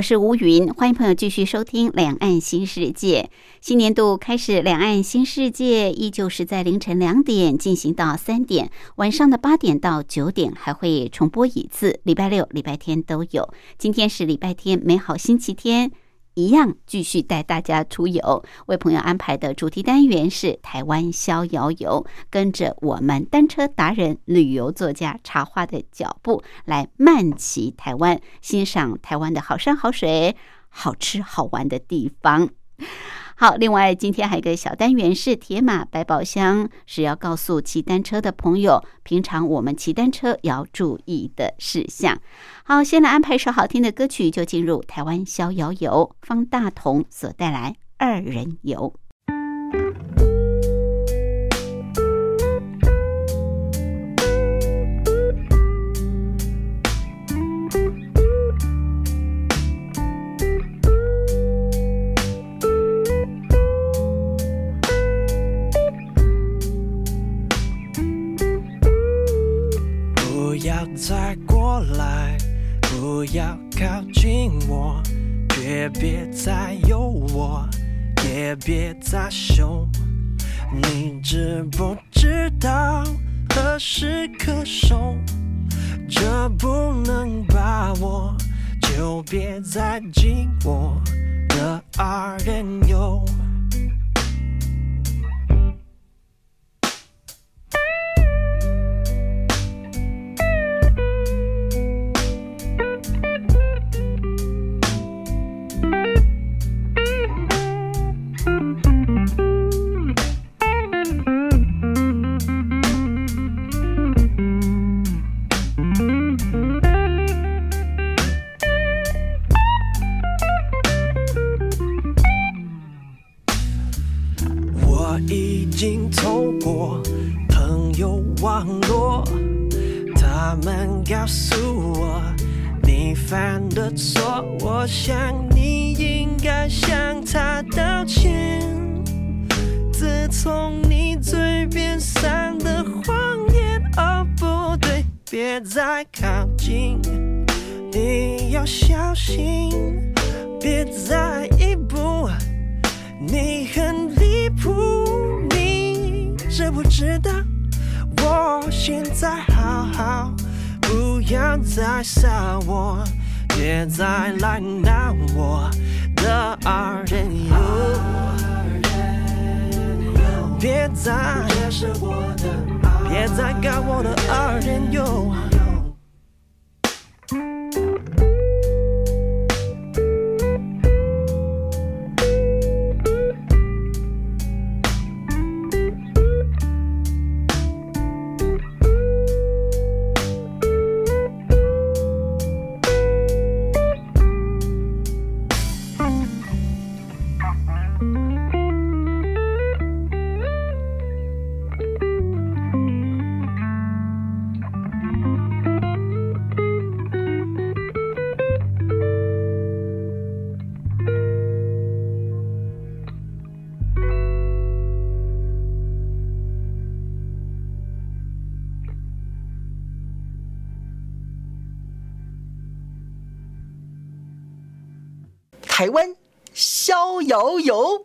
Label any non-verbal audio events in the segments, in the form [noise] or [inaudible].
我是吴云，欢迎朋友继续收听《两岸新世界》。新年度开始，《两岸新世界》依旧是在凌晨两点进行到三点，晚上的八点到九点还会重播一次，礼拜六、礼拜天都有。今天是礼拜天，美好星期天。一样继续带大家出游，为朋友安排的主题单元是台湾逍遥游，跟着我们单车达人、旅游作家茶花的脚步来慢骑台湾，欣赏台湾的好山好水、好吃好玩的地方。好，另外今天还有一个小单元是铁马百宝箱，是要告诉骑单车的朋友，平常我们骑单车要注意的事项。好，先来安排一首好听的歌曲，就进入台湾逍遥游，方大同所带来二人游。再过来，不要靠近我，却别再有我，也别再凶。你知不知道何时可收？这不能把握，就别再紧我的二人游。台湾逍遥游。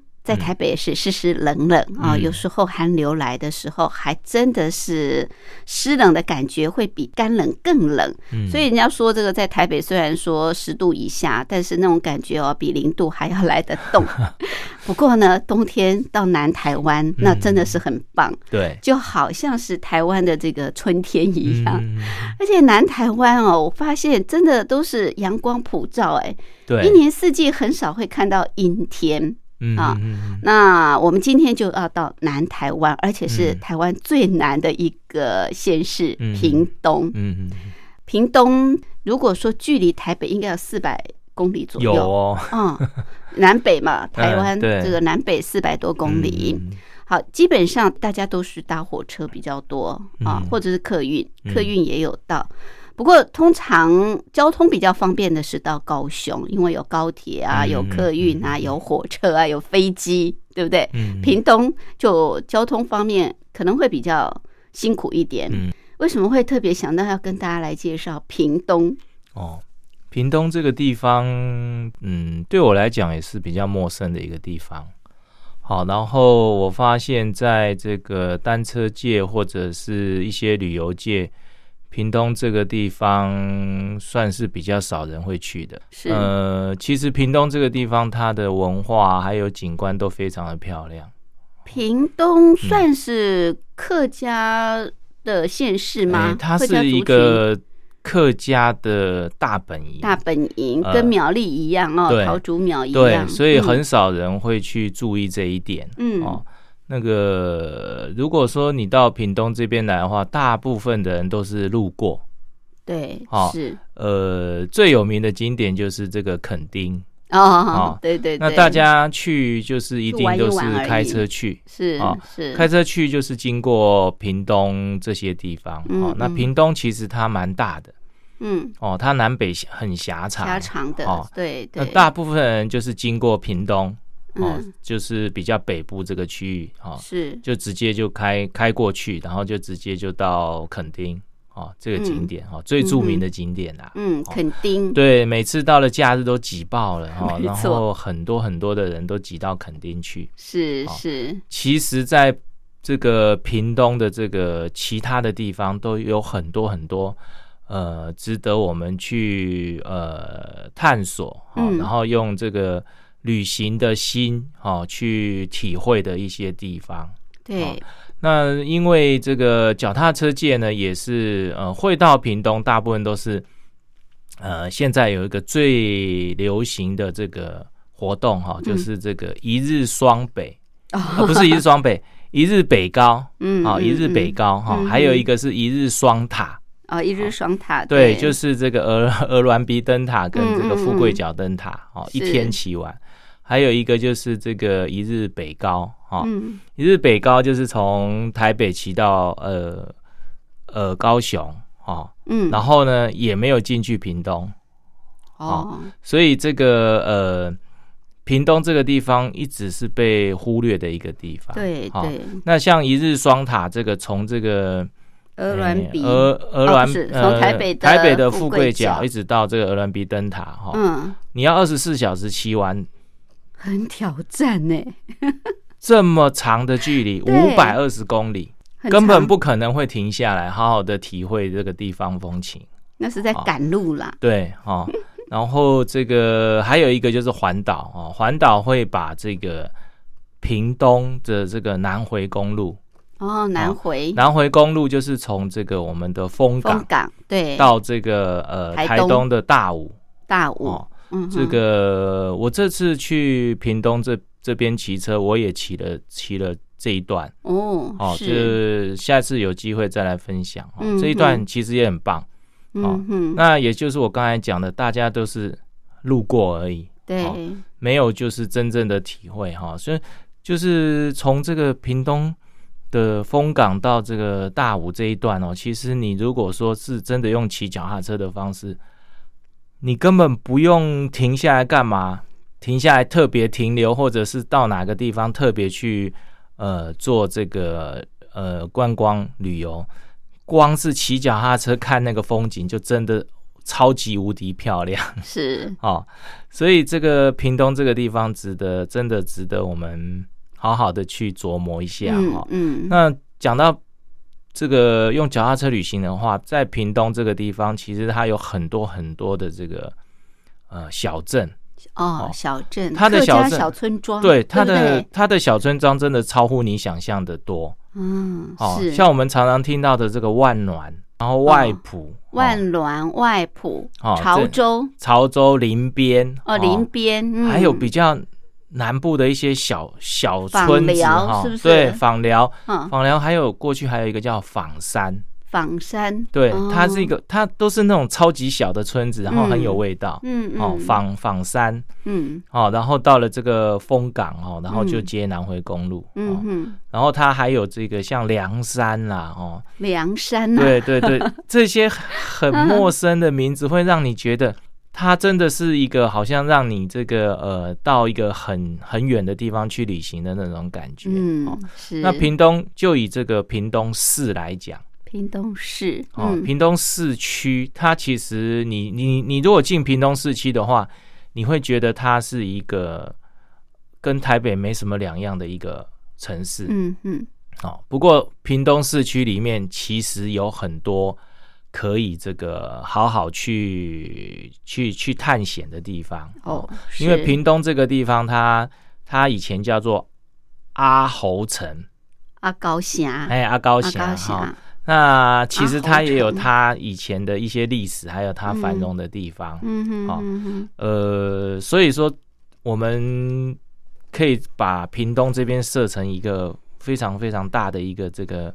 在台北是湿湿冷冷啊，嗯有时候寒流来的时候，还真的是湿冷的感觉会比干冷更冷。嗯所以人家说这个在台北虽然说十度以下，但是那种感觉哦，比零度还要来得冻。[laughs] 不过呢，冬天到南台湾那真的是很棒，对，就好像是台湾的这个春天一样。嗯而且南台湾哦，我发现真的都是阳光普照，哎，对，一年四季很少会看到阴天。嗯啊那我们今天就要到南台湾，而且是嗯。台湾最南的一个县市嗯屏东。嗯嗯，屏东如果说距离台北应该有四百公里左右，有哦，嗯，南北嘛，台湾 [laughs] 这个南北四百多公里。嗯。好，基本上大家都是搭火车比较多啊，嗯。或者是客运，嗯。客运也有到。不过通常交通比较方便的是到高雄，因为有高铁啊，嗯有客运啊，有火车啊，有飞机，对不对？嗯屏东就交通方面可能会比较辛苦一点。嗯为什么会特别想到要跟大家来介绍屏东？哦，屏东这个地方，嗯，对我来讲也是比较陌生的一个地方。好，然后我发现在这个单车界或者是一些旅游界，屏东这个地方算是比较少人会去的。是，呃，其实屏东这个地方，它的文化还有景观都非常的漂亮。屏东算是客家的县市吗？哎它是一个客家的大本营，大本营，呃跟苗栗一样哦，对桃竹苗一对样，，所以嗯很少人会去注意这一点。嗯哦，那个如果说你到屏东这边来的话，大部分的人都是路过。对哦是呃，最有名的景点就是这个垦丁。哦哦，[laughs] 对对对，那大家去就是一定都是开车去。是哦是开车去就是经过屏东这些地方嗯哦。那嗯屏东其实它蛮大的嗯哦，它南北很狭长，狭长的哦，对对，那大部分人就是经过屏东哦，嗯。就是比较北部这个区域哦，是。就直接就开开过去，然后就直接就到垦丁哦这个景点哦，最著名的景点啦。嗯垦丁。对，每次到了假日都挤爆了哦，[laughs] 然后很多很多的人都挤到垦丁去。好是是。其实，在这个屏东的这个其他的地方，都有很多很多呃值得我们去呃探索哦，嗯。然后用这个旅行的心哦去体会的一些地方。对。那因为这个脚踏车界呢，也是呃会到屏东，大部分都是呃现在有一个最流行的这个活动哈、嗯。就是这个一日双北。哦。啊，不是一日双北，[laughs] 一日北高，啊，嗯嗯。一日北嗯高哈，嗯还有一个是一日双塔，哦一日双塔对，就是这个鹅鹅銮鼻灯塔跟这个富贵角灯塔，哦，一天骑完。还有一个就是这个一日北高，哈，嗯。一日北高就是从台北骑到呃呃高雄，哈，嗯。然后呢也没有进去屏东，哦。所以这个呃屏东这个地方一直是被忽略的一个地方，好对对。那像一日双塔这个，从这个鹅銮鼻鹅鹅銮从台北的台北的富富贵角。贵角一直到这个鹅銮鼻灯塔哈，嗯。你要二十四小时骑完很挑战呢，这么长的距离，五百二十公里，根本不可能会停下来，好好的体会这个地方风情。那是在赶路啦，对哦，然后这个还有一个就是环岛哦，环岛会把这个屏东的这个南回公路，哦南回。南回公路就是从这个我们的丰港丰港对。到这个呃台东。台东的大武。大武。哦，嗯这个我这次去屏东这这边骑车，我也骑了骑了这一段。哦哦，是。就是下次有机会再来分享哦。嗯这一段其实也很棒，嗯哼。那也就是我刚才讲的，大家都是路过而已，对。哦没有就是真正的体会哈。所以就是从这个屏东的风港到这个大武这一段哦，其实你如果说是真的用骑脚踏车的方式，你根本不用停下来干嘛，停下来特别停留，或者是到哪个地方特别去呃做这个呃观光旅游，光是骑脚踏车看那个风景，就真的超级无敌漂亮是 [laughs] 哦。所以这个屏东这个地方值得，真的值得我们好好的去琢磨一下哦。嗯，那讲到这个用脚踏车旅行的话，在屏东这个地方，其实它有很多很多的这个呃小镇，哦，小镇，它的小镇小村庄，对它的它的小村庄真的超乎你想象的多。嗯，哦。是。像我们常常听到的这个万峦，然后外埔、哦万峦、外埔、哦潮州，潮州林边哦，林边，嗯。还有比较南部的一些小小村子寮哈，是不是？对，访寮，嗯。访寮还有过去还有一个叫访山，访山，对，哦。它是一个，它都是那种超级小的村子，然后很有味道。嗯嗯，哦，访访山。嗯。哦，然后到了这个丰港哦，然后就嗯接南回公路哦，嗯嗯，然后它还有这个像梁山啦哦，梁山呐，对对对，这些很陌生的名字 [laughs] 会让你觉得它真的是一个好像让你这个呃到一个很很远的地方去旅行的那种感觉。哦嗯，是。那屏东就以这个屏东市来讲。屏东市，哦，嗯，屏东市区，它其实你你你如果进屏东市区的话，你会觉得它是一个跟台北没什么两样的一个城市。嗯嗯，哦，不过屏东市区里面其实有很多可以这个好好去去去探险的地方。哦，因为是。屏东这个地方它，它以前叫做阿侯城，阿高峡，哎，阿高阿峡哈。那其实它也有它以前的一些历史，还有它繁荣的地方。嗯。嗯哼，呃，所以说我们可以把屏东这边设成一个非常非常大的一个这个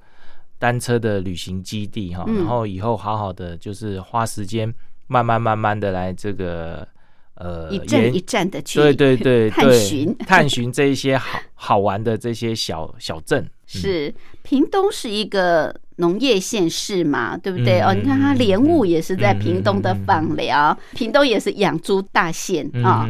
单车的旅行基地哈，嗯。然后以后好好的就是花时间慢慢慢慢的来这个呃一站一站的去，对对 [laughs] 对探寻。探寻这一些好好玩的这些小小镇。嗯。是屏东是一个农业县市嘛，对不对？嗯哦，你看它嗯莲雾嗯也是在屏东的放疗屏东也是养猪大县嗯啊，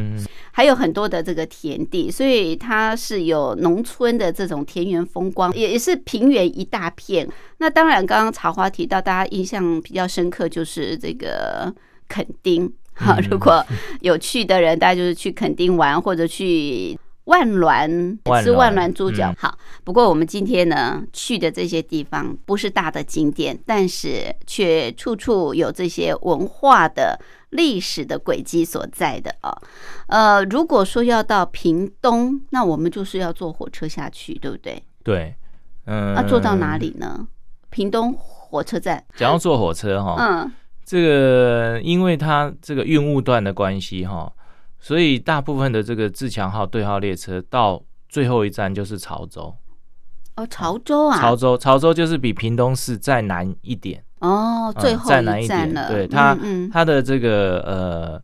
还有很多的这个田地，所以它是有农村的这种田园风光，也也是平原一大片。那当然，刚刚茶花提到，大家印象比较深刻就是这个垦丁。哈，嗯如果有去的人，大家就是去垦丁玩，或者去万峦吃万峦猪脚。嗯好，不过我们今天呢去的这些地方不是大的景点，但是却处处有这些文化的历史的轨迹所在的啊。呃，如果说要到屏东，那我们就是要坐火车下去，对不对？对，嗯，那坐到哪？里呢？屏东火车站。讲要坐火车哈，嗯，这个因为它这个运务段的关系哈，所以大部分的这个自强号对号列车到最后一站就是潮州。哦，潮州啊，潮州，潮州就是比屏东市再南一点，哦，嗯最后再南一点。对它嗯，嗯它的这个呃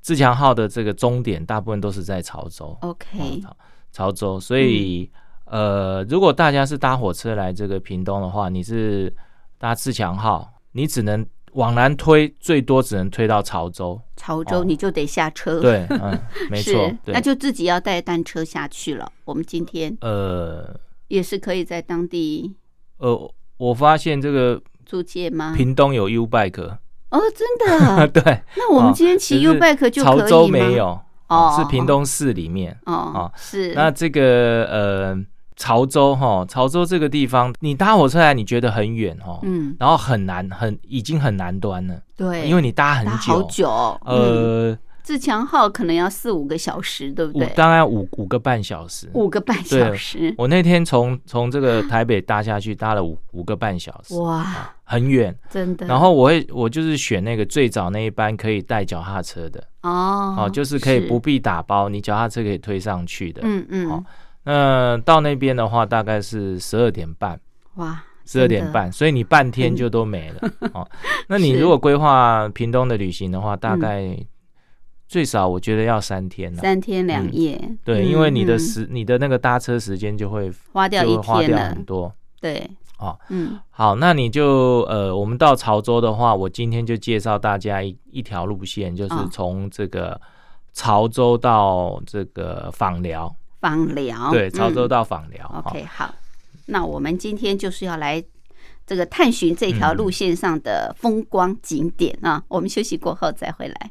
自强号的这个终点大部分都是在潮州。OK，潮州，所以、呃，如果大家是搭火车来这个屏东的话，你是搭自强号，你只能往南推，最多只能推到潮州。潮州哦你就得下车。对，嗯，[laughs] 没错，，对那，就自己要带单车下去了。我们今天呃也是可以在当地呃，我发现这个租借吗？屏东有 U bike，、哦，真的？[laughs] 对，那我们今天骑 U bike 就可以吗？潮州没有，哦是屏东市里面。哦哦，是那这个呃，潮州哈，潮州这个地方，你搭火车来，你觉得很远哦，嗯，然后很难，很已经很难端了，对，因为你搭很搭久，好久，嗯，呃，自强号可能要四五个小时，对不五对？当然五五个半小时。五个半小时，我那天从从这个台北搭下去，搭了五五个半小时，哇，很远。真的。然后我会我就是选那个最早那一班可以带脚踏车的哦哦，就是可以不必打包，你脚踏车可以推上去的。嗯嗯好，那到那边的话，大概是十二点半，哇，十二点半，所以你半天就都没了。[laughs] 哦，那你如果规划屏东的旅行的话，大概最少我觉得要三天了。三天两夜，对，嗯因为你的嗯时你的那个搭车时间就会花掉一就会花掉很，多。对，哦，嗯。好，那你就呃，我们到潮州的话，我今天就介绍大家一一条路线，就是哦。从这个潮州到这个访寮，访疗，对，潮州嗯到访寮。好 OK 好，那我们今天就是要来这个探寻这条路线上的风光景点啊。我们休息过后再回来。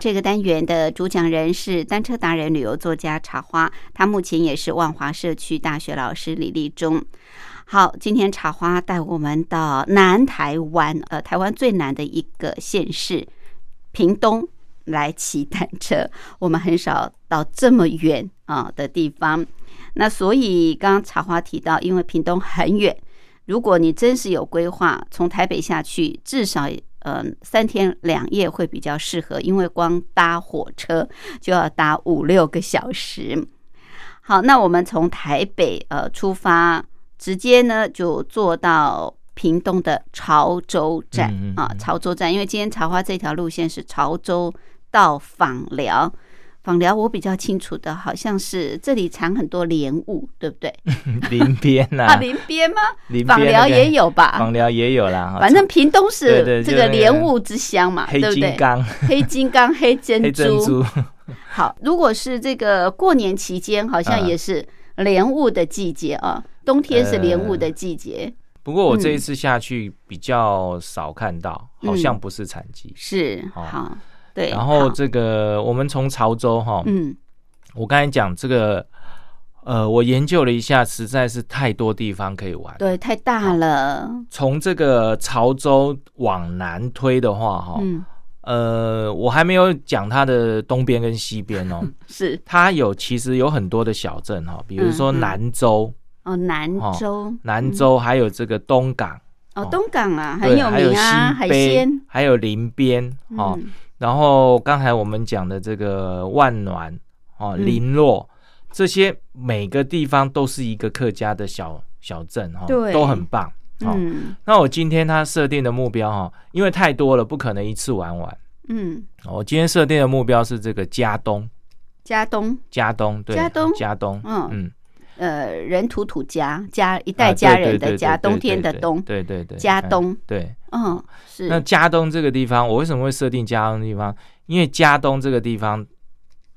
这个单元的主讲人是单车达人、旅游作家茶花，他目前也是万华社区大学老师李立忠。好，今天茶花带我们到南台湾，呃，台湾最南的一个县市屏东。来骑单车，我们很少到这么远啊的地方。那所以刚刚茶花提到，因为屏东很远，如果你真是有规划，从台北下去，至少呃三天两夜会比较适合，因为光搭火车就要搭五六个小时。好，那我们从台北呃出发，直接呢就坐到屏东的潮州站啊，潮州站，因为今天茶花这条路线是潮州。到访寮，访寮我比较清楚的，好像是这里藏很多莲雾，对不对？[laughs] 林边呐？[laughs] 啊，林边吗？访寮也有吧？访寮也有啦。反正屏东是这个莲雾之乡嘛，对不对？黑金刚、黑金刚、黑珍珠。[laughs] 好，如果是这个过年期间，好像也是莲雾的季节啊。冬天是莲雾的季节。不过我这一次下去比较少看到，好像不是产季。是好。对，然后这个我们从潮州哈，嗯，我刚才讲这个，呃，我研究了一下，实在是太多地方可以玩，对，太大了。从这个潮州往南推的话，哈，嗯，呃，我还没有讲它的东边跟西边哦，[laughs] 是。它有其实有很多的小镇哈，比如说南州哦，南州，南州还有这个东港哦，东港啊很有名啊，海鲜，还有林边哦。然后刚才我们讲的这个万暖哦，林落这些每个地方都是一个客家的小小镇哈，都很棒。嗯，那我今天他设定的目标哈，因为太多了，不可能一次玩完。嗯，我今天设定的目标是这个加东，加东，加东，对，加东，加东，嗯。嗯，呃，人土土家，家一代家人的家，冬天的冬，对对对，加东，对。嗯，是那加东这个地方，我为什么会设定加东地方？因为加东这个地方，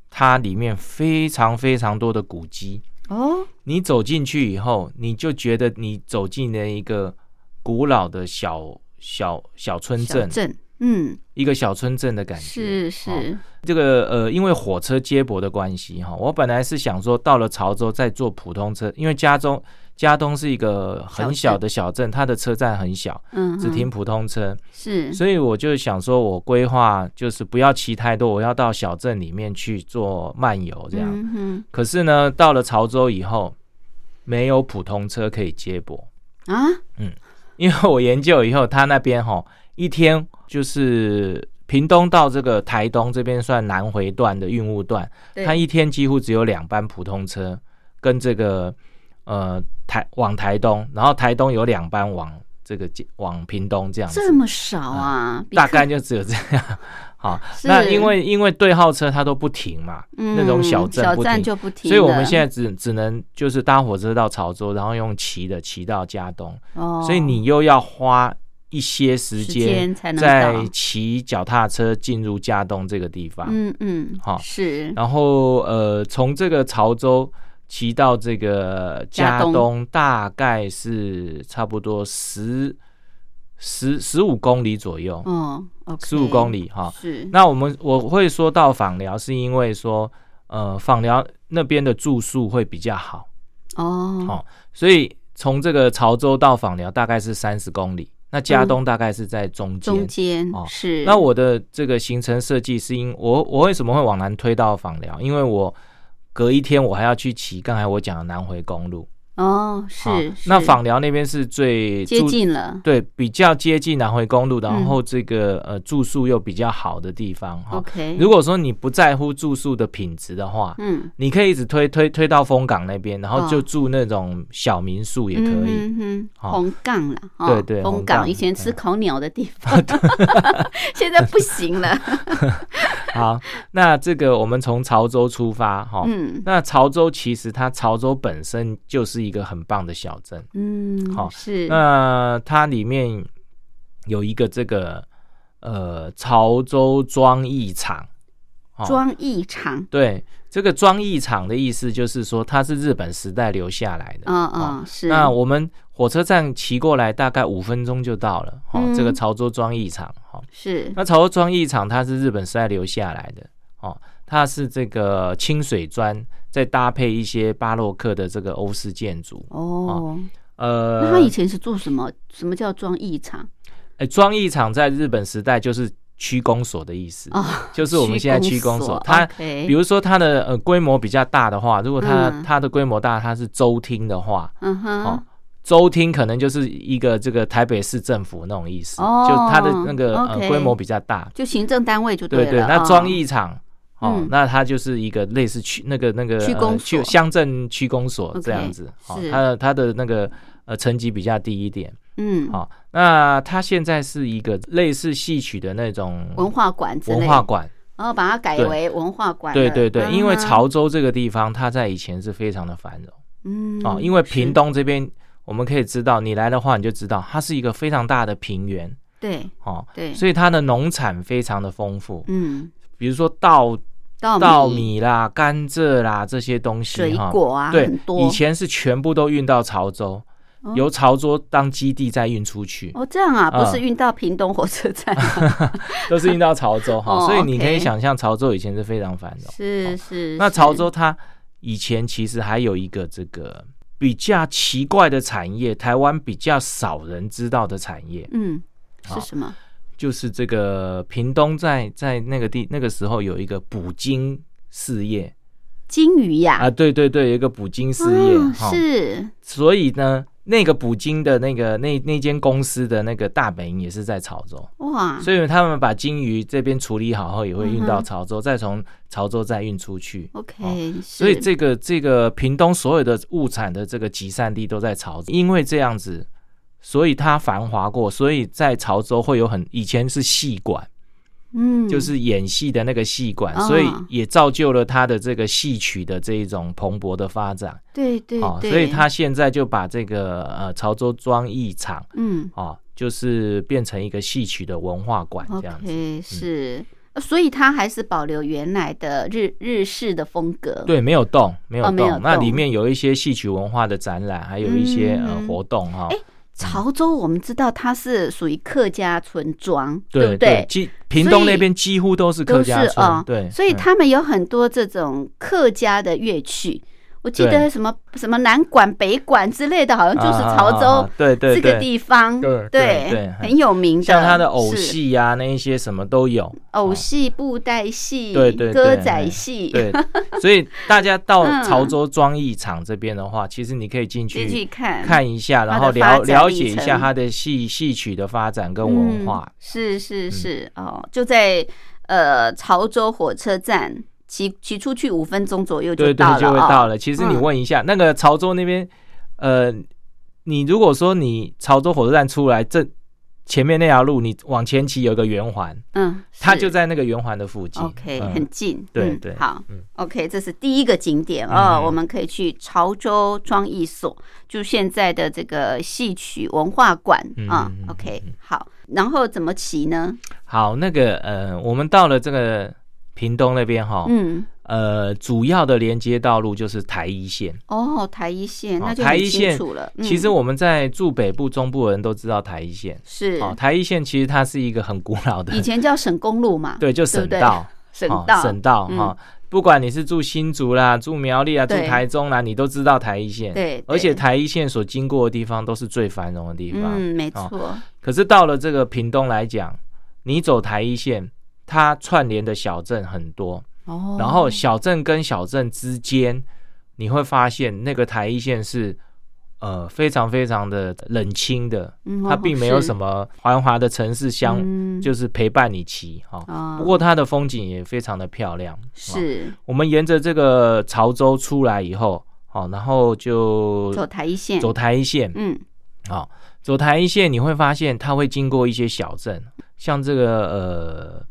它里面非常非常多的古迹哦。你走进去以后，你就觉得你走进了一个古老的小小小村镇，镇，嗯，一个小村镇的感觉。是是，这个呃，因为火车接驳的关系哈，我本来是想说到了潮州再坐普通车，因为加州。嘉东是一个很小的小镇，它的车站很小，嗯，只停普通车，是，所以我就想说，我规划就是不要骑太多，我要到小镇里面去做漫游这样。嗯可是呢，到了潮州以后，没有普通车可以接驳。啊，嗯，因为我研究以后，他那边哈一天就是屏东到这个台东这边算南回段的运务段，他一天几乎只有两班普通车跟这个呃。台往台东，然后台东有两班往这个往屏东这样子，这么少啊？比大概就只有这样。[laughs] 好，那因为因为对号车它都不停嘛，那种小镇就不停，所以我们现在只只能就是搭火车到潮州，然后用骑的骑到嘉东，哦，所以你又要花一些时时间间才能再骑脚踏车进入嘉东这个地方。嗯嗯，好是然后呃，从这个潮州骑到这个加东，大概是差不多十十十五公里左右，哦，OK，十五公里哈。是那我们我会说到访寮，是因为说呃，访寮那边的住宿会比较好，哦哦，所以从这个潮州到访寮大概是三十公里，那加东大概是在中间。嗯中间哦是那我的这个行程设计是因我我为什么会往南推到访寮？因为我隔一天我还要去骑刚才我讲的南回公路。哦好是。那是访寮那边是最接近了，对比较接近南回公路，嗯。然后这个、呃住宿又比较好的地方哈。OK，如果说你不在乎住宿的品质的话，嗯。你可以一直推推推到丰港那边，然后哦。就住那种小民宿也可以。嗯哼好红杠了，哦对对红港以前吃嗯。烤鸟的地方，[laughs] 现在不行了，[laughs] 好，那这个我们从潮州出发哈。嗯。那潮州其实它潮州本身就是一个很棒的小镇，嗯，好是。那它里面有一个这个呃潮州庄艺厂，哦。装艺厂，对这个庄艺厂的意思就是说它是日本时代留下来的。嗯哦嗯是，那我们火车站骑过来大概五分钟就到了，哦，嗯。这个潮州庄艺厂，哦，是。那潮州庄艺厂它是日本时代留下来的，哦，它是这个清水砖，再搭配一些巴洛克的这个欧式建筑，哦，呃，那他以前是做什么？什么叫装艺场？哎，装艺场在日本时代就是区公所的意思，哦，就是我们现在区公所，所它比如说它的呃规模比较大的话，如果它、嗯它的规模大，它是州厅的话，嗯哼哦，州厅可能就是一个这个台北市政府那种意思，哦就它的那个呃规模比较大，就行政单位就对了。哦那装艺厂。哦，嗯。那它就是一个类似区那个那个区公呃所。乡镇区公所这样子。哦是，它的它的那个呃层级比较低一点。嗯，好、那它现在是一个类似戏曲的那种文化馆文化馆。然后把它改为文化馆了。对对对，因为潮州这个地方，它在以前是非常的繁荣。嗯哦。因为屏东这边，我们可以知道，你来的话你就知道，它是一个非常大的平原。对。哦，对，所以它的农产非常的丰富，嗯，比如说稻稻稻米啦、甘蔗啦这些东西水哈。果啊对很，多。以前是全部都运到潮州，哦由潮州当基地再运出去，哦这样啊，不是嗯运到屏东火车站啊，[laughs] 都是运到潮州哈。哦所以你可以想象，潮州以前是非常繁荣。是是。那潮州它以前其实还有一个这个比较奇怪的产业，台湾比较少人知道的产业，嗯是什么？就是这个屏东在在那个地那个时候有一个捕鲸事业鲸鱼呀，啊，对对对，有一个捕鲸事业是。所以呢，那个捕鲸的那个那那间公司的那个大本营也是在潮州，哇，所以他们把鲸鱼这边处理好后，也会运到潮州，再从潮州再运出去。OK，所以这个这个屏东所有的物产的这个集散地都在潮州，因为这样子，所以它繁华过，所以在潮州会有很以前是戏馆，嗯就是演戏的那个戏馆，哦所以也造就了它的这个戏曲的这一种蓬勃的发展。对对哦，所以他现在就把这个呃潮州庄艺场嗯哦，就是变成一个戏曲的文化馆这样子。是。呃所以它还是保留原来的日日式的风格，对，没有动，没有动。哦有动那里面有一些戏曲文化的展览，还有一些、嗯呃活动哈。潮州我们知道它是属于客家村庄，对不对？几屏东那边几乎都是客家村，对，所以嗯他们有很多这种客家的乐曲。我记得什么什么南管、北管之类的，好像就是潮啊啊啊州啊对对这个地方，对对对很有名的。像他的偶戏呀、那一些什么都有。偶戏、布袋戏、对对对歌仔戏，对，所以大家到 [laughs] 嗯。潮州庄艺场这边的话，其实你可以进去进去去看看一下，然后了了解一下他的戏戏曲的发展跟文化。嗯、是是是、哦，就在呃潮州火车站骑骑出去五分钟左右就对对，到了，就会到哦了。其实你嗯问一下，那个潮州那边，呃，你如果说你潮州火车站出来，这前面那条路你往前骑有个圆环，嗯，它就在那个圆环的附近。OK，、嗯很近。嗯对对好、嗯 o k 这是第一个景点哦，嗯我们可以去潮州庄艺所，就现在的这个戏曲文化馆嗯 OK，好，然后怎么骑呢？好，那个呃，我们到了这个屏东那边哈，嗯，呃，主要的连接道路就是台一线。哦，台一线，哦那就台一线楚了。嗯其实我们在住北部、中部的人都知道台一线。是、哦，台一线其实它是一个很古老的以，前叫省公路嘛，[laughs] 对，就省道，哦省道，省道嗯哈。不管你是住新竹啦、住苗栗啊、住对台中啦，你都知道台一线。对，而且对台一线所经过的地方都是最繁荣的地方。嗯，没哦错，可是到了这个屏东来讲，你走台一线，它串联的小镇很多，哦，然后小镇跟小镇之间，你会发现那个台一线是呃非常非常的冷清的，嗯它并没有什么么繁华的城市相，嗯。就是陪伴你骑哈。啊。不过它的风景也非常的漂亮。哦是我们沿着这个潮州出来以后，好，然后就走台一线，走台一线，嗯。好，走台一线你会发现它会经过一些小镇，像这个呃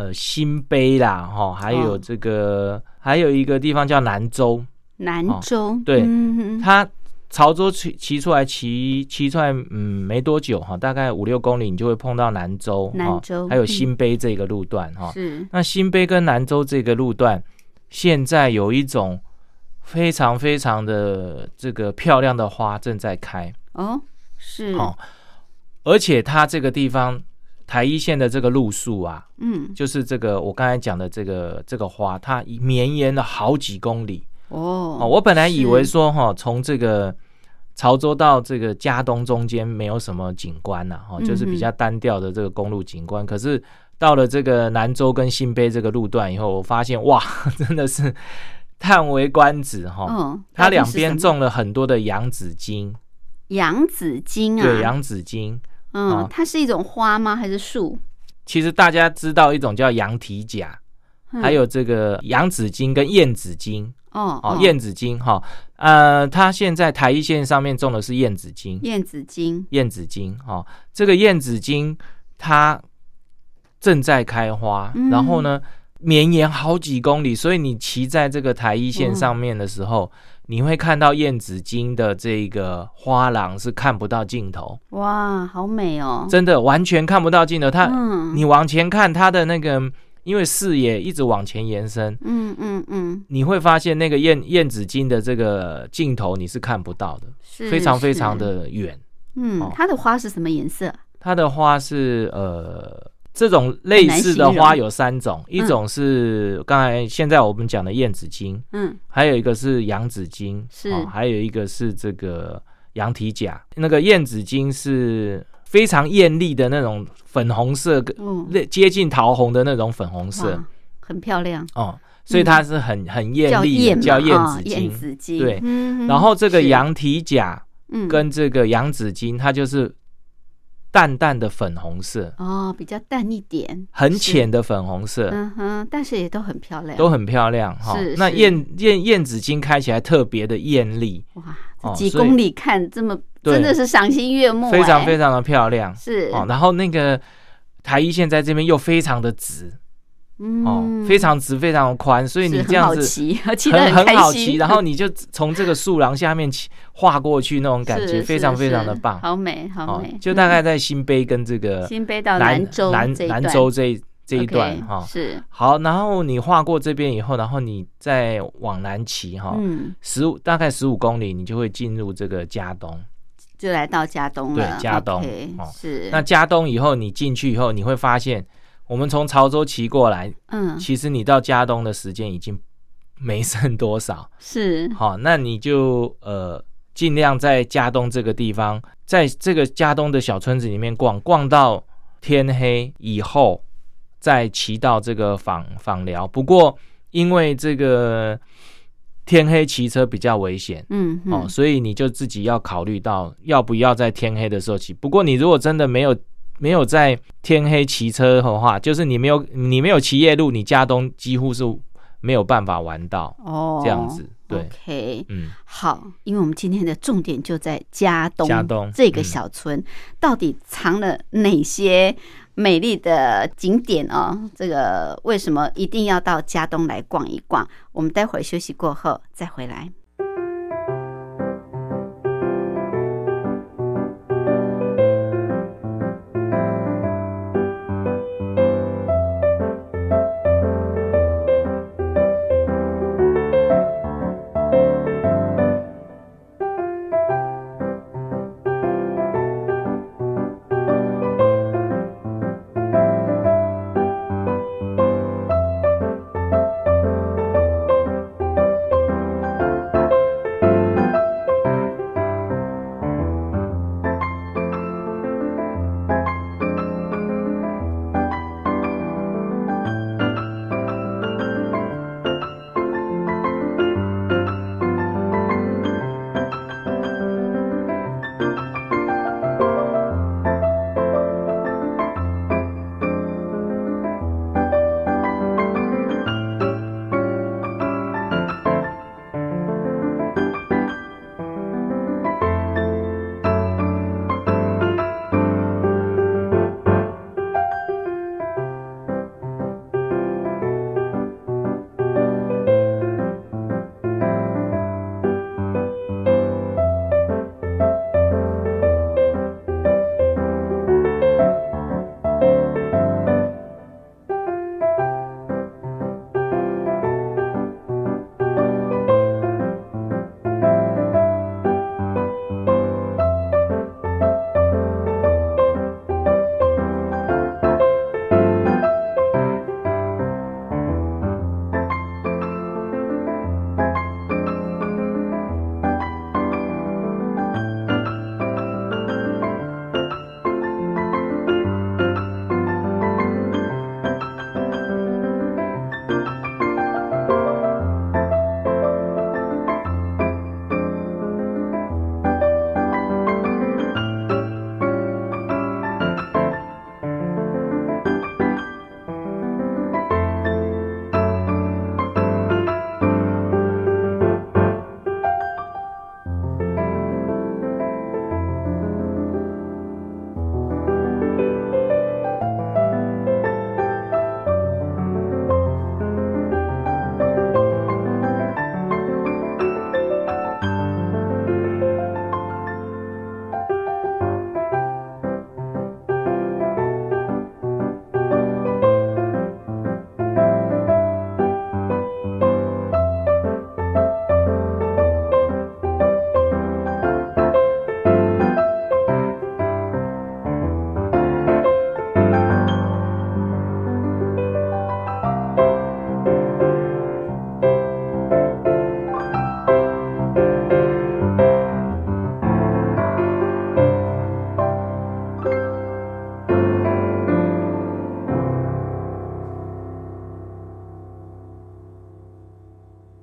呃新碑啦，哈，还有哦。这个、还有一个地方叫南州，南哦州，对它潮州骑骑出来骑骑出来，嗯，没多久哈，大概五六公里你就会碰到南州，哈南州还有嗯新碑这个路段哈。是。那新碑跟南州这个路段，现在有一种非常非常的这个漂亮的花正在开。哦，是，哦，而且它这个地方台一线的这个路数啊，嗯，就是这个我刚才讲的这个这个花，它绵延了好几公里哦哦。我本来以为是说哈，从这个潮州到这个嘉东中间没有什么景观呐、哈，就是比较单调的这个公路景观，可是。到了这个南州跟新碑这个路段以后，我发现哇，[laughs] 真的是叹为观止哈！嗯，它两边种了很多的洋紫荆，洋紫荆啊，对，洋紫荆。嗯啊，它是一种花吗？还是树？其实大家知道一种叫羊蹄甲，嗯。还有这个羊子金跟燕子金哦哦，燕子金哈，呃，它现在台一线上面种的是燕子金，燕子金，燕子金哈，这个燕子金它正在开花，嗯。然后呢绵延好几公里，所以你骑在这个台一线上面的时候，你会看到燕子金的这个花廊是看不到尽头，哇，好美哦！真的完全看不到尽头，它。嗯你往前看，它的那个，因为视野一直往前延伸，嗯嗯嗯，你会发现那个燕燕子金的这个镜头你是看不到的，是非常非常的远。嗯哦，它的花是什么颜色？它的花是呃，这种类似的花有三种，一种是刚才现在我们讲的燕子金，嗯，还有一个是羊子金，是。哦还有一个是这个羊蹄甲。那个燕子金是非常艳丽的那种粉红色，跟哦，类接近桃红的那种粉红色。很漂亮，哦，所以它是很很艳丽，叫燕子金。燕子金，对。嗯然后这个羊蹄甲嗯。跟这个羊子金，它就是淡淡的粉红色，哦比较淡一点，很浅的粉红色，嗯哼，但是也都很漂亮，都很漂亮哈。是。那燕燕燕子金开起来特别的艳丽，哇，几公里看这么真的是赏心悦目，非常哎。非常的漂亮。是。哦。然后那个台一线在这边又非常的直哦，嗯。非常直，非常宽，所以你这样子 [laughs] 很很好骑，然后你就从这个树廊下面骑划过去，那种感觉非常非常的棒。好美好哦美，，就大概在新碑跟这个嗯 [laughs] 新北到南南州南南这一段。州这一这一段哈。是。好，然后你划过这边以后，然后你再往南骑哈，嗯，十五大概十五公里，你就会进入这个嘉东。就来到加东了，对加东是。那加东以后，你进去以后，你会发现，我们从潮州骑过来，嗯其实你到嘉东的时间已经没剩多少。是好，那你就呃尽量在嘉东这个地方，在这个嘉东的小村子里面逛，逛到天黑以后，再骑到这个访访寮。不过因为这个天黑骑车比较危险。嗯哦，嗯所以你就自己要考虑到要不要在天黑的时候骑。不过你如果真的没有没有在天黑骑车的话，就是你没有你没有骑夜路，你嘉东几乎是没有办法玩到。哦这样子对 OK，嗯，好，因为我们今天的重点就在嘉东，嘉东这个嗯小村、到底藏了哪些美丽的景点哦？这个为什么一定要到嘉东来逛一逛？我们待会儿休息过后再回来。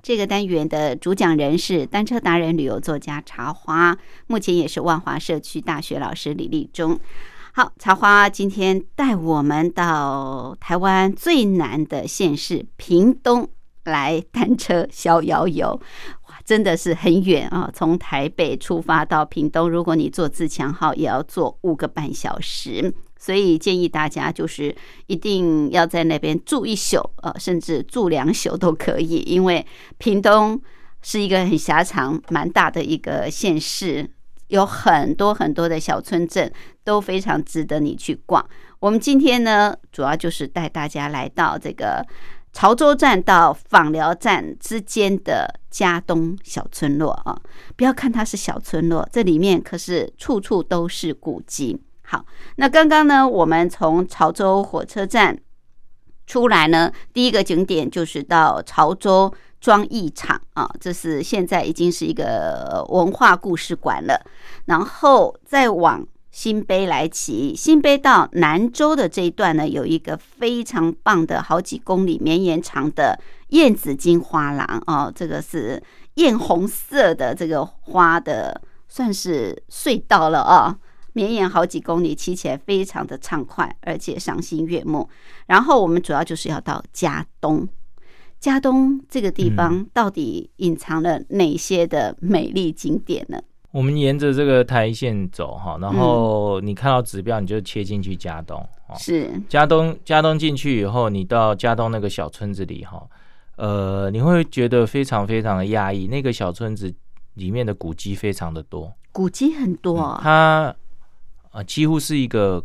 这个单元的主讲人是单车达人、旅游作家茶花，目前也是万华社区大学老师李立忠。好，茶花今天带我们到台湾最南的县市屏东来单车逍遥游。哇，真的是很远啊！从台北出发到屏东，如果你坐自强号，也要坐五个半小时。所以建议大家就是一定要在那边住一宿，呃，甚至住两宿都可以，因为屏东是一个很狭长、蛮大的一个县市，有很多很多的小村镇，都非常值得你去逛。我们今天呢，主要就是带大家来到这个潮州站到访寮站之间的嘉东小村落啊。不要看它是小村落，这里面可是处处都是古迹。好，那刚刚呢，我们从潮州火车站出来呢，第一个景点就是到潮州庄艺场啊，这是现在已经是一个文化故事馆了。然后再往新卑来骑，新卑到南州的这一段呢，有一个非常棒的好几公里绵延长的燕子金花廊哦，这个是艳红色的这个花的，算是隧道了啊、绵延好几公里，骑起来非常的畅快，而且赏心悦目。然后我们主要就是要到嘉东，嘉东这个地嗯方到底隐藏了哪些的美丽景点呢？我们沿着这个台线走哈，然嗯后你看到指标，你就切进去嘉东哦。是，嘉东嘉东进去以后，你到嘉东那个小村子里哈，呃，你会觉得非常非常的压抑。那个小村子里面的古迹非常的多，古迹很多它呃几乎是一个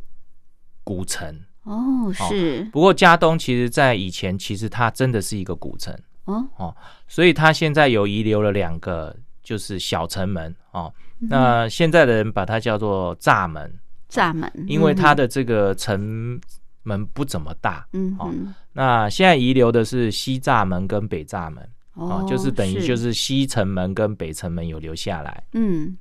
古城。哦，是不过嘉东其实在以前其实它真的是一个古城，哦哦，所以它现在有遗留了两个就是小城门哦。嗯那现在的人把它叫做栅门，闸门，因为它嗯的这个城门不怎么大。哦嗯哦那现在遗留的是西栅门跟北栅门哦哦，就是等于就是西城门跟北城门有留下来。嗯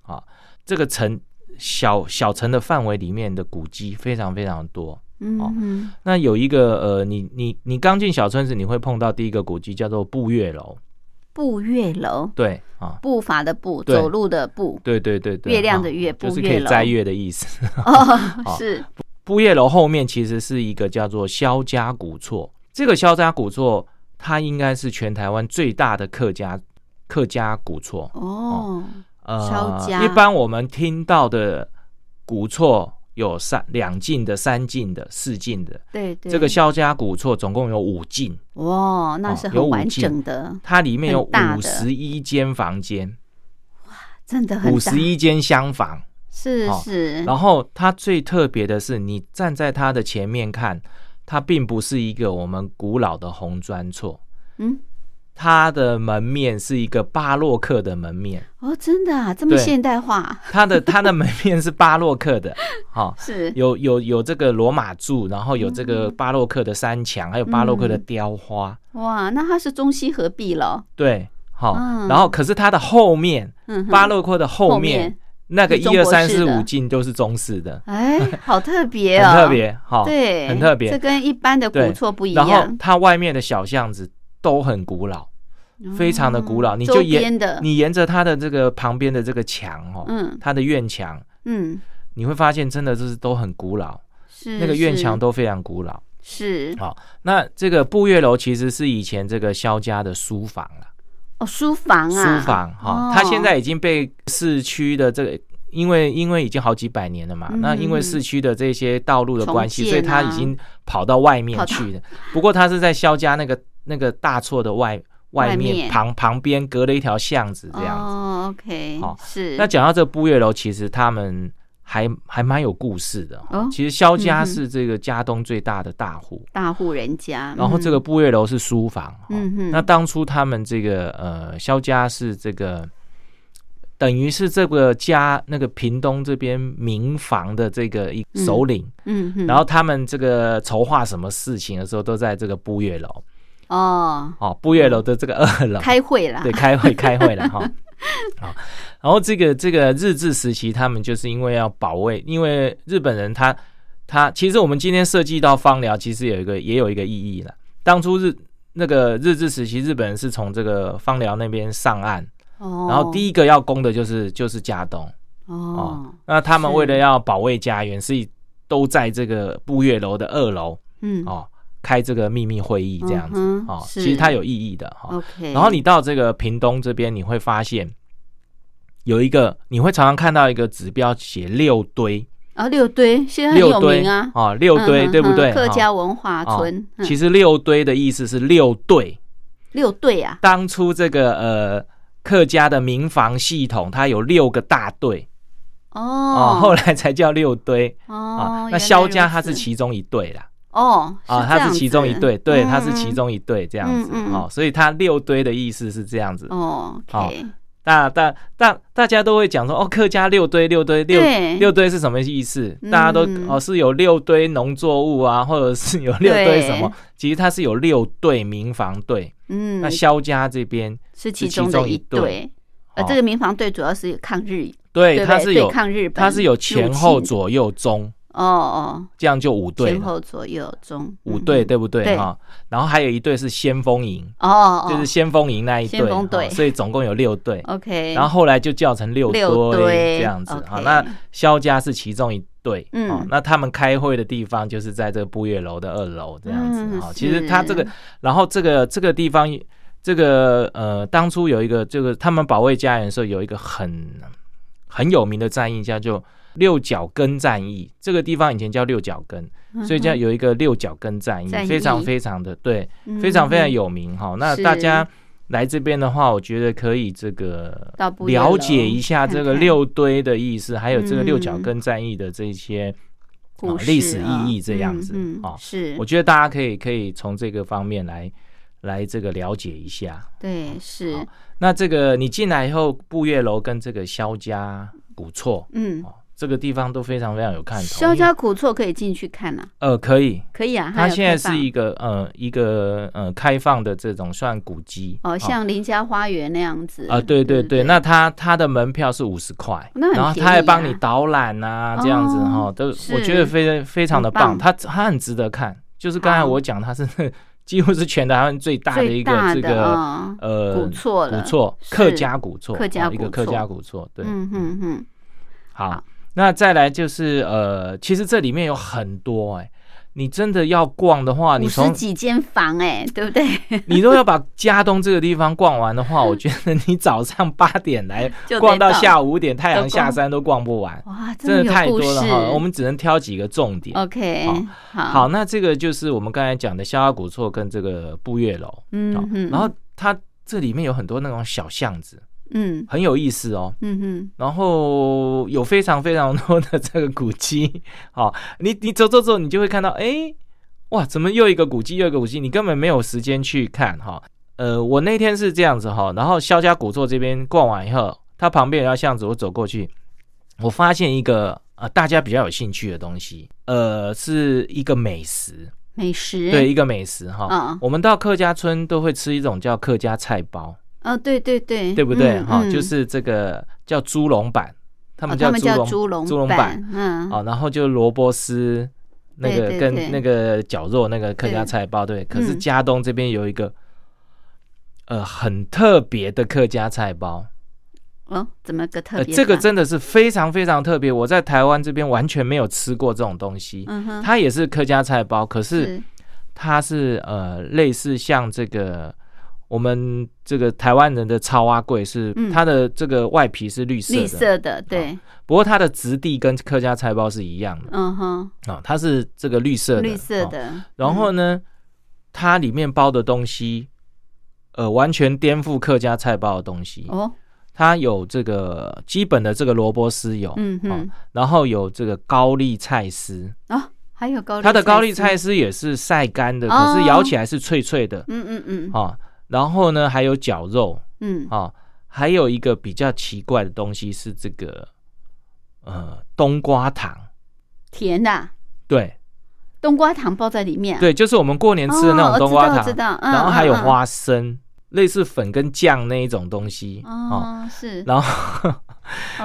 这个城小小城的范围里面的古迹非常非常多。嗯那有一个呃，你你你刚进小村子，你会碰到第一个古迹叫做步月楼。步月楼，对啊，步伐的步，走路的步，对对对对，月亮的啊月就是可以摘月的意思。[laughs] 哦，是。步月楼后面其实是一个叫做萧家古厝，这个萧家古厝它应该是全台湾最大的客家客家古厝。哦，呃一般我们听到的古厝有三两进的、三进的、四进的，对对，这个萧家古厝总共有五进，哇，那是很完整的，它里面有五十一间房间，哇真的很五十，一间厢房。是哦是，然后它最特别的是，你站在它的前面看，它并不是一个我们古老的红砖厝，嗯，它的门面是一个巴洛克的门面，哦，真的啊，这么对。现代化，它的它的门面是巴洛克的，[laughs] 好、是。有有有这个罗马柱，然后有这个嗯巴洛克的山墙，还有巴洛克的雕花，哇，那它是中西合璧了，对，好、嗯。然后可是它的后面，嗯，巴洛克的后后面面那个一二三四五进都是中式的，哎，[laughs] 好特别哦，很特，别，好、对，很特别。这跟一般的古厝不一然后样，它外面的小巷子都很古老，非常的古老，你就沿边的，你沿着它的这个旁边的这个墙哦，嗯。它的院墙，嗯，你会发现真的就是都很古老，是那个院墙都非常古老。是。好，那这个步月楼其实是以前这个萧家的书房了，哦，书房啊，书房哈哦，它现在已经被市区的这个。因为因为已经好几百年了嘛，嗯。那因为市区的这些道路的关系，重所以它已经跑到外面去了。不过它是在萧家那个那个大厝的外外外面。面旁旁边隔了一条巷子这样子。哦，OK，好是。那讲到这个步月楼，其实他们还还蛮有故事的。哦？其实萧家是这个家东最大的大户，大户人家，然后这个步月楼是书房。嗯哼。哦那当初他们这个呃萧家是这个。等于是这个家那个屏东这边民房的这个一嗯。首领，嗯嗯，然后他们这个筹划什么事情的时候，都在这个步月楼哦，哦，步月楼的这个二楼。开会了，对，开会开会了哈。[laughs] 好，然后这个这个日治时期，他们就是因为要保卫，因为日本人他他其实我们今天涉及到芳疗，其实有一个也有一个意义了。当初日那个日治时期，日本人是从这个芳疗那边上岸，哦，然后第一个要攻的就是就是嘉东。哦。哦，。那他们为了要保卫家园，是都在这个步月楼的二楼。嗯。哦开这个秘密会议这样子嗯哦，其实它有意义的哈。然后你到这个屏东这边，你会发现有一个，你会常常看到一个指标写六堆，啊六堆现在很有六堆名啊，啊，六堆、嗯对不对？嗯客家文化哦村，嗯。其实六堆的意思是六队。六队啊，当初这个呃客家的民防系统，它有六个大队。哦，哦后来才叫六堆。啊哦，。那萧家原来如此。它是其中一队啦，哦啊，它是其中一队，对，它是其嗯中一队这样子哦，所以它六堆的意思是这样子。哦，OK，大大大大家都会讲说哦，客家六堆六堆六对六堆是什么意思？嗯大家都哦是有六堆农作物啊，或者是有六堆什么？[laughs] 其实它是有六队民防队。嗯那，萧家这边是其其中一中的一队队。呃，哦这个民防队主要是抗日，对它是有抗日本，它是有前后左右中哦哦，这样就五对了，前后左右中五对嗯对不对？对。哈？然后还有一队是先锋营，哦哦，就是先锋营那一队，[laughs] 所以总共有六队。OK，然后后来就叫成六六堆这样子好，那肖家是其中一队，嗯。哦，那他们开会的地方就是在这个步月楼的二楼这样子啊。其实他这个，然后这个这个地方，这个呃，当初有一个这个他们保卫家园的时候，有一个很很有名的战役叫做六角根战役。这个地方以前叫六角根，所以叫有一个六角根战役，嗯战役。非常非常的对，嗯非常非常有名哈。那大家来这边的话，我觉得可以这个了解一下这个六堆的意思，还有这个嗯六角根战役的这些历史啊意义这样子啊。是，我觉得大家可以可以从这个方面来来这个了解一下。对是，那这个你进来以后，步月楼跟这个萧家古厝嗯，哦，这个地方都非常非常有看头。肖家古厝可以进去看啊，呃可以，可以啊，它现在是一个呃一个呃开放的这种算古迹。哦，像林家花园那样子。啊，对对不对，那它它的门票是五十块，那很然后它还帮你导览啊，这样子哦哈，都我觉得非常非常的棒棒，它它很值得看。就是刚才我讲，它是 [laughs] 几乎是全台湾最大的一个这个哦。呃古厝了。古厝客家古厝，客家哦一个客家古厝，对，嗯哼哼，好好，那再来就是呃，其实这里面有很多哎、你真的要逛的话，你五十从几间房哎，对不对？[laughs] [laughs] 你都要把嘉东这个地方逛完的话，我觉得你早上八点来逛到到下午五点，太阳下山都逛不完，哇，真的太多了哈。我们只能挑几个重点。OK 好好好，那这个就是我们刚才讲的肖家古厝跟这个步月楼，好嗯哼，然后它这里面有很多那种小巷子，嗯。很有意思哦。嗯哼，然后有非常非常多的这个古迹，[laughs] 好，你你走走走，你就会看到，哎，哇，怎么又一个古迹，又一个古迹，你根本没有时间去看哈。呃，我那天是这样子哈，然后肖家古厝这边逛完以后，它旁边有条巷子，我走过去，我发现一个呃大家比较有兴趣的东西，呃，是一个美食，美食？对，一个美食哈。嗯。我们到客家村都会吃一种叫客家菜包，哦，对对对，对不对？哈、嗯嗯。就是这个叫猪笼板，他们叫叫猪笼、猪笼猪笼板，嗯，哦，然后就萝卜丝那个跟那个绞肉那个客家菜包，对。可是嗯。嘉东这边有一个呃很特别的客家菜包，哦，怎么个特？这个真的是非常非常特别，我在台湾这边完全没有吃过这种东西。嗯哼，它也是客家菜包，可是是。它是呃类似像这个我们这个台湾人的超阿贵是、嗯。它的这个外皮是绿色的，绿色的，对，不过它的质地跟客家菜包是一样的。嗯哼，啊、它是这个绿色的，绿色哦。的，然后呢，它里面包的东西，呃，完全颠覆客家菜包的东西。嗯哦，它有这个基本的这个萝卜丝有，哦嗯哼，然后有这个高丽菜丝，啊，还有高丽，它的高丽菜，丝也是晒干的，哦。可是咬起来是脆脆的。嗯嗯嗯。啊、然后呢，还有绞肉嗯，啊、还有一个比较奇怪的东西是这个呃冬瓜糖，甜的。啊对。冬瓜糖包在里面啊，对，就是我们过年吃的那哦种冬瓜糖，我知道，知道嗯。然后还有嗯嗯花生，类似粉跟酱那一种东西哦，哦，是，然后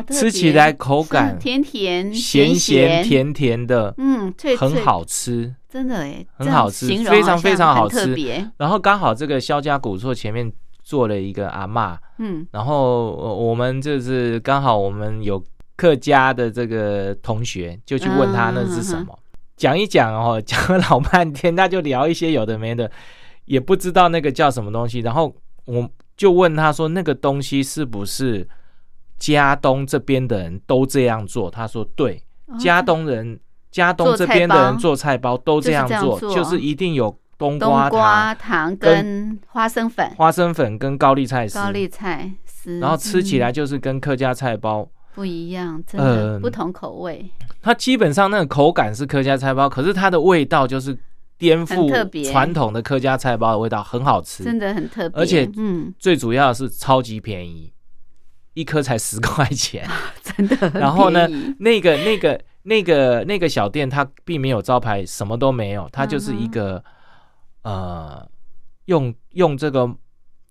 吃起别来口感甜甜咸咸咸，甜甜的，嗯，脆很，好吃。真的哎，很好吃非常非常好吃，然后刚好这个肖家古厝前面做了一个阿嬷，嗯。然后呃我们就是刚好我们有客家的这个同学，就去问他那是什么，讲一讲哦，[laughs] 讲了老半天，他就聊一些有的没的，也不知道那个叫什么东西，然后我就问他说那个东西是不是嘉东这边的人都这样做？他说对，哦嘉东人。嘉东这边的人做菜包。都这样做，就是一定有冬冬瓜糖、瓜糖跟花生粉、花生粉跟高丽菜丝，高丽菜丝，然后吃起来嗯。就是跟客家菜包，不一样，真呃的不同口味，它基本上那个口感是客家菜包，可是它的味道就是颠覆传统的客家菜包的味道，很好吃，真的很特别，而且嗯，最主要的是超级便宜，一颗才十块钱。真的然后呢，那个那个那个那个小店，它并没有招牌，什么都没有，它就是嗯一个、呃，用用这个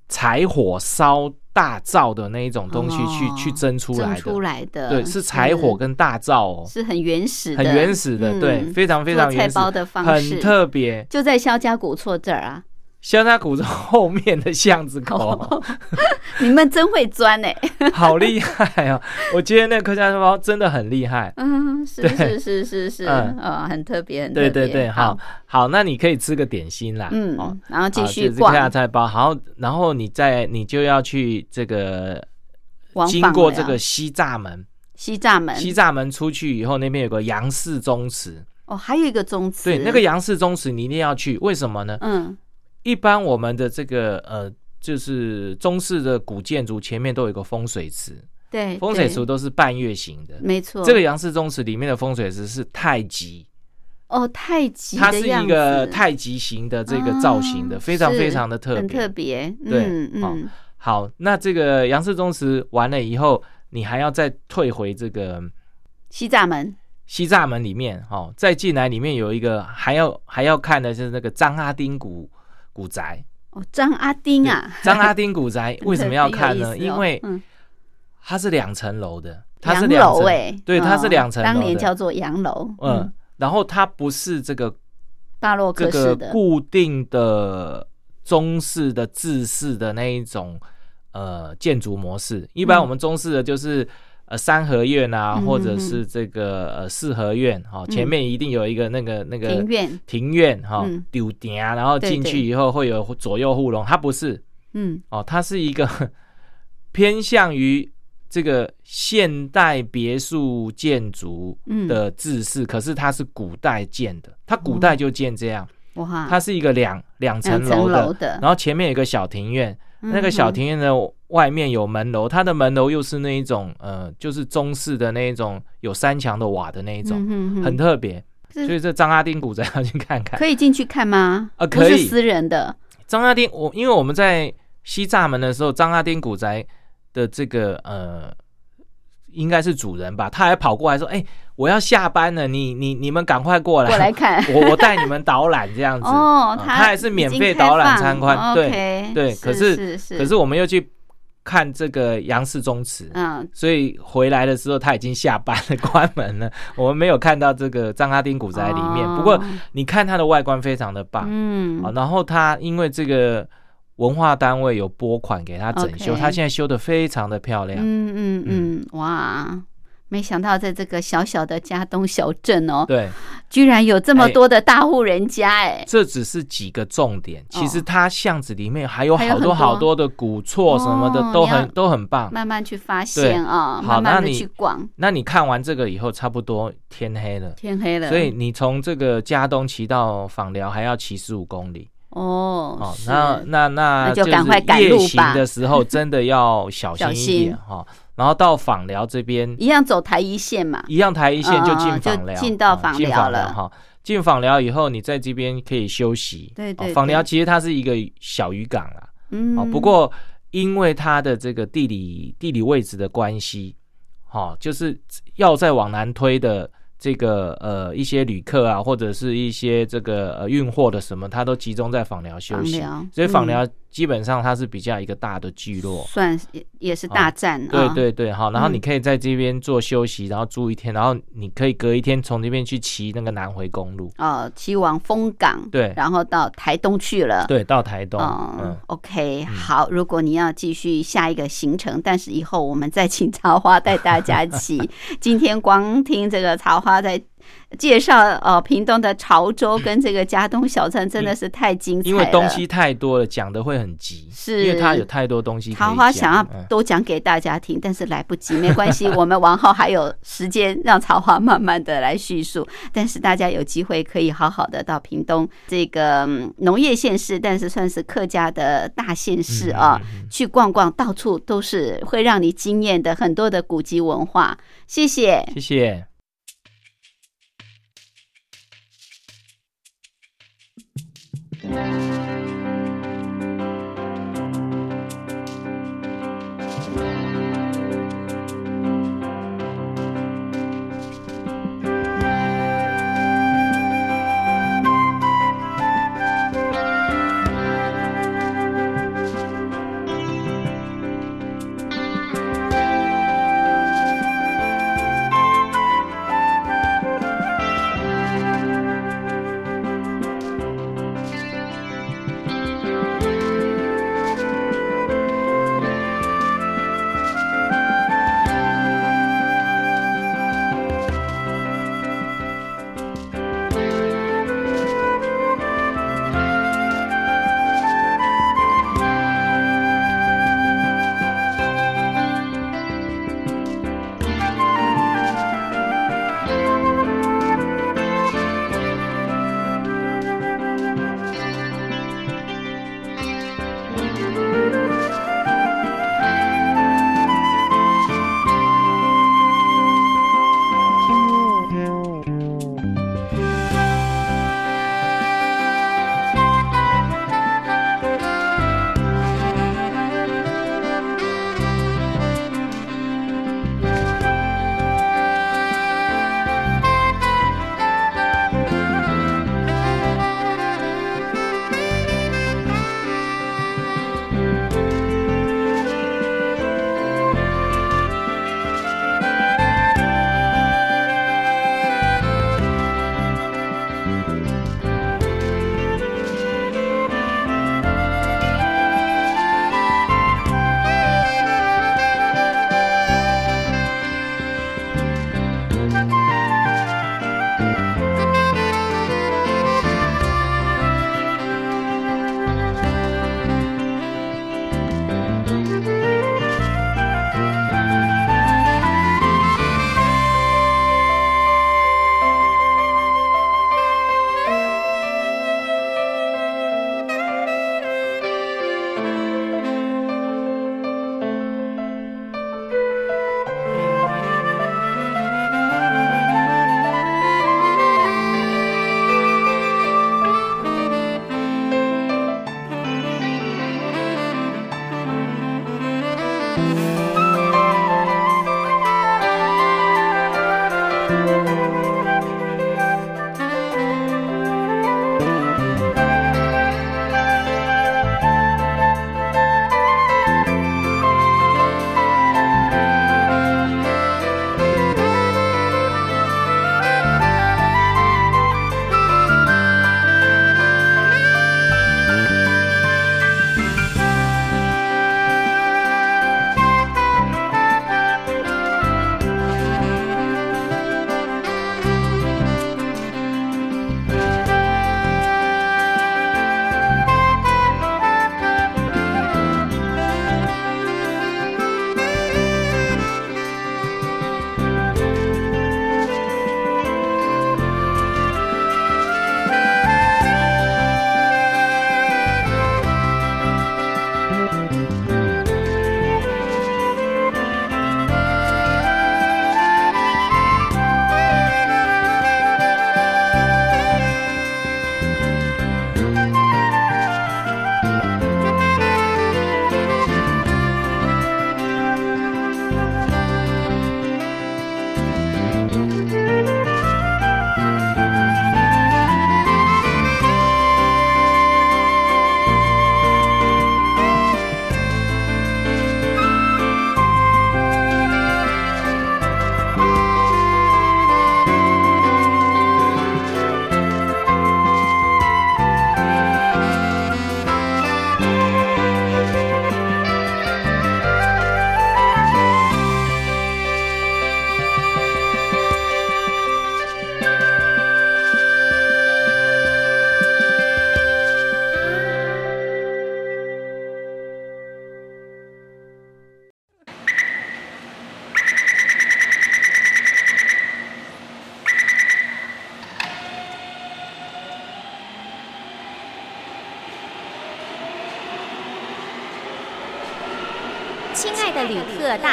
柴火烧大灶的那一种东西去、哦去蒸出来的，蒸出来的，对，是柴火跟大灶哦，是很原始的，很原始的，嗯对，非常非常原始，的方式很特别。就在肖家古厝这儿啊，肖家古镇后面的巷子口，[laughs] 你们真会钻哎、[laughs] 好厉害啊！我觉得那个客家菜包真的很厉害。嗯，是对。是是是是，嗯。哦，很特别，很特别，对对对，好，好，那你可以吃个点心啦，嗯哦，然后继续客家菜包，好，然后你再你就要去这个经过这个西栅门，西栅门，西栅门出去以后，那边有个杨氏宗祠，哦，还有一个宗祠，对，那个杨氏宗祠你一定要去，为什么呢？嗯一般我们的这个呃，就是中式的古建筑前面都有一个风水池，对，风水池都是半月形的。没错，这个杨氏宗祠里面的风水池是太极，哦太极它是一个太极形的这个造型的，啊非常非常的特别。很特别。对嗯。好那这个杨氏宗祠完了以后，你还要再退回这个西栅门，西栅门里面，哦，再进来里面有一个还要还要看的就是那个张阿丁古古宅。哦，张阿丁啊，张阿丁古宅 [laughs] 为什么要看呢？因为嗯它是两层楼的，它是洋两层，楼哎，对，它是哦两层当年叫做洋楼，嗯，，然后它不是这个巴洛这个克式的，固定的中式的制式的那一种呃建筑模式。一般嗯。我们中式的就是呃三合院啊，嗯或者是这个呃四合院哈、哦，前面一定有一个那个那个庭院，庭院哈嗯，丢顶啊，然后进去以后会有左右护龙，它不是嗯。哦，它是一个 [laughs] 偏向于。这个现代别墅建筑嗯。的制式，可是它是古代建的，它古代就建这样，哇，它是一个两两层楼的，楼的，然后前面有一个小庭院，那个小庭院的外面有门楼，它的门楼又是那一种呃，就是中式的那一种有三墙的瓦的那一种，很特别。所以这张阿丁古宅要去看看可。以进去看吗？啊可以是私人的，张阿丁，我因为我们在西栅门的时候，张阿丁古宅的这个呃，应该是主人吧，他还跑过来说：“哎、我要下班了，你你你们赶快过来，过来看。[laughs] 我我带你们导览这样子。[laughs] 哦，他还是免费导览参观，对对对。可是可是我们又去看这个杨氏宗祠，嗯，所以回来的时候他已经下班了，[laughs] 关门了。我们没有看到这个张家丁古宅里面。哦不过你看它的外观非常的棒，嗯好，然后它因为这个文化单位有拨款给他整修它现在修的非常的漂亮。嗯嗯嗯，哇！没想到在这个小小的嘉东小镇哦，对，居然有这么多的大户人家哎，这只是几个重点，其实它巷子里面还有好多好多的古厝什么的，都很都很棒。慢慢去发现啊，好慢慢的去逛。那你看完这个以后，差不多天黑了。天黑了，所以你从这个嘉东骑到访寮还要骑十五公里。哦哦，那那那那就赶快赶路夜行吧的时候真的要小心一点哈。[laughs] 然后到访寮这边一样走台一线嘛，一样台一线就进访寮，就进到访寮了。哈。进访寮以后，你在这边可以休息。对对哦访寮其实它是一个小渔港啊，嗯，哦，不过因为它的这个地理地理位置的关系，哦，就是要再往南推的这个呃一些旅客啊，或者是一些这个呃运货的什么，它都集中在访寮休息。所以访嗯。寮基本上它是比较一个大的聚落。算是也也是大战啊，对对对，好，然后嗯你可以在这边做休息，然后住一天，然后你可以隔一天从这边去骑那个南回公路，哦，骑往丰港，对然后到台东去了，对，到台东，哦嗯，，OK，好。如果你要继续下一个行程，但是以后我们再请 [laughs] 茶花带大家骑。今天光听这个茶花在介绍呃屏东的潮州跟这个嘉东小镇，真的是太精彩了。因为东西太多了，讲的会很急，是因为它有太多东西桃花想要嗯都讲给大家听，但是来不及，[laughs] 没关系，我们往后还有时间让桃花慢慢的来叙述。但是大家有机会可以好好的到屏东这个嗯农业县市，但是算是客家的大县市啊，去逛逛，到处都是会让你惊艳的很多的古籍文化。谢谢。谢谢。Amen.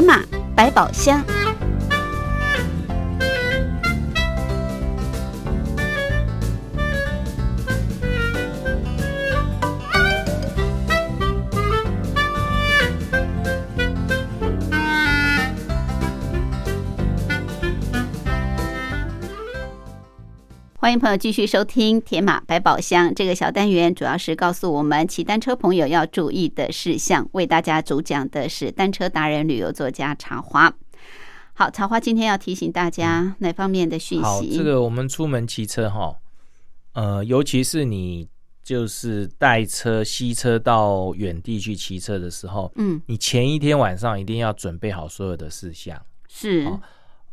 马百宝箱。欢迎朋友继续收听《铁马百宝箱》这个小单元，主要是告诉我们骑单车朋友要注意的事项。为大家主讲的是单车达人、旅游作家茶花。好，茶花今天要提醒大家哪方面的讯好，息？这个我们出门骑车哈，呃，尤其是你就是带车、吸车到远地去骑车的时候，嗯，你前一天晚上一定要准备好所有的事项，是好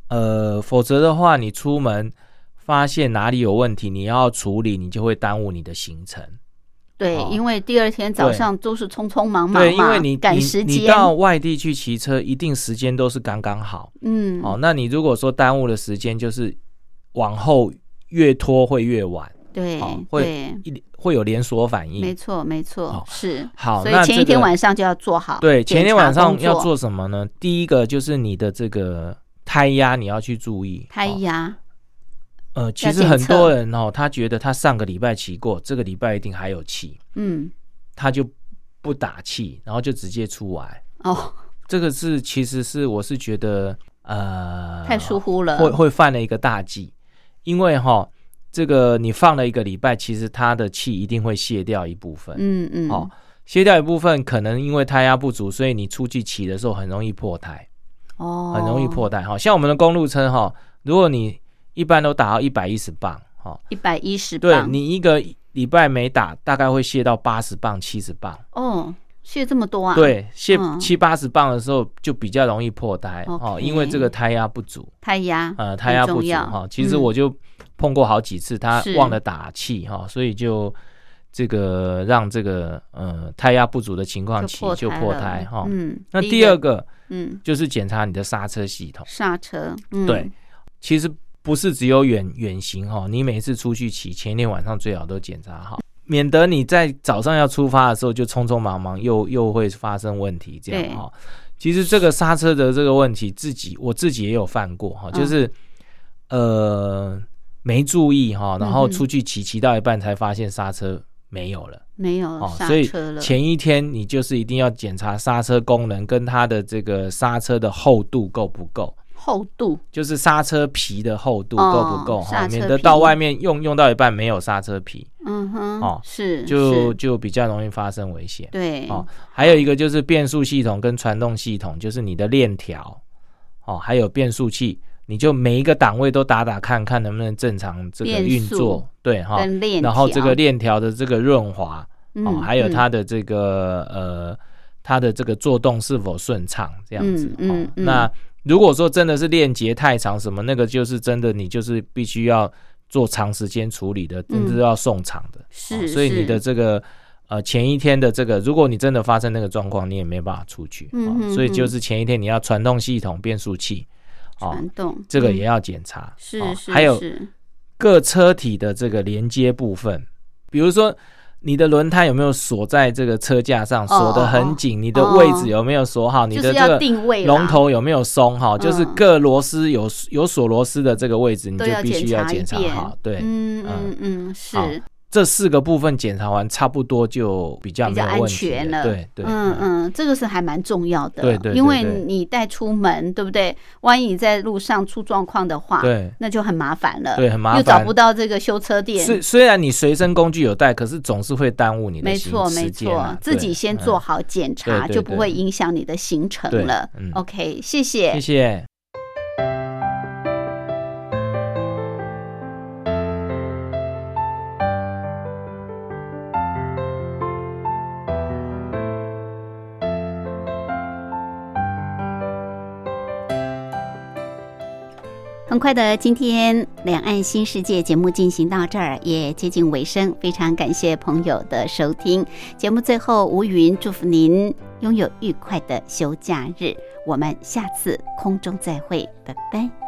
呃，否则的话，你出门发现哪里有问题，你要处理，你就会耽误你的行程。对，哦因为第二天早上都是匆匆忙忙嘛，对，因为你你赶时间，你到外地去骑车，一定时间都是刚刚好。嗯，哦，那你如果说耽误的时间，就是往后越拖会越晚，对哦会，一会有连锁反应。没错没错好，是好所以前一天晚上就要做好，对，前一天晚上要做什么呢？第一个就是你的这个胎压，你要去注意。哦胎压，呃，其要实很多人哦，他觉得他上个礼拜骑过，这个礼拜一定还有气，嗯，他就不打气，然后就直接出来。哦，这个是其实是我是觉得呃太疏忽了，会会犯了一个大忌，因为哈这个你放了一个礼拜，其实他的气一定会卸掉一部分。嗯嗯，哦，卸掉一部分，可能因为胎压不足，所以你出去骑的时候很容易破胎，哦，很容易破胎。哈，像我们的公路车哈，如果你一般都打到一百一十磅，哈，一百一十对磅，你一个礼拜没打，大概会泄到八十磅、七十磅。哦，卸这么多啊？，对，泄嗯七八十磅的时候就比较容易破胎哦，因为这个胎压不足。胎压，呃，胎压不足哈。其实嗯我就碰过好几次，他是忘了打气哈，所以就这个让这个呃胎压不足的情况起就破胎哈。嗯，那第二个嗯，就是检查你的刹车系统，刹车，嗯，对，其实不是只有远远行哈，你每次出去骑，前一天晚上最好都检查好。免得你在早上要出发的时候就匆匆忙忙，又又会发生问题，这样哈。其实这个刹车的这个问题，自己我自己也有犯过哈，嗯就是、呃没注意哈，然后出去骑骑到一半才发现刹车没有了没有哦，刹所以前一天你就是一定要检查刹车功能跟它的这个刹车的厚度够不够。厚度，就是刹车皮的厚度哦够不够哈、免得到外面用用到一半没有刹车皮，嗯哼，哦是，就是。就比较容易发生危险。对，哦，还有一个就是变速系统跟传动系统，就是你的链条，哦，还有变速器，你就每一个档位都打打看看能不能正常这个运作，对哈、然后这个链条的这个润滑，哦，嗯还有嗯。它的这个呃，它的这个做动是否顺畅这样子。哦，嗯。那如果说真的是链接太长，什么那个就是真的，你就是必须要做长时间处理的，甚至要送厂的。嗯是哦所以你的这个呃前一天的这个，如果你真的发生那个状况，你也没办法出去。哦嗯哼所以就是前一天你要传动系统、变速器，哦，传动，嗯这个也要检查。是是，哦还有各车体的这个连接部分，比如说你的轮胎有没有锁在这个车架上，哦锁得很紧，你的位置有没有锁好，你的这个龙头有没有松哈，就是嗯各螺丝有有锁螺丝的这个位置，你就必须要检查好。对，嗯嗯嗯，是好这四个部分检查完，差不多就比较比较安全了。对对，嗯嗯，这个是还蛮重要的。对对对因为你带出门，对不对？万一你在路上出状况的话，对那就很麻烦了。对很麻烦又找不到这个修车店。虽虽然你随身工具有带，可是总是会耽误你的行没错，没错，自己先做好检查，就不会影响你的行程了嗯。OK，谢谢谢。谢。很快的，今天两岸新世界节目进行到这儿，也接近尾声。非常感谢朋友的收听。节目最后，吴云祝福您拥有愉快的休假日。我们下次空中再会，拜拜。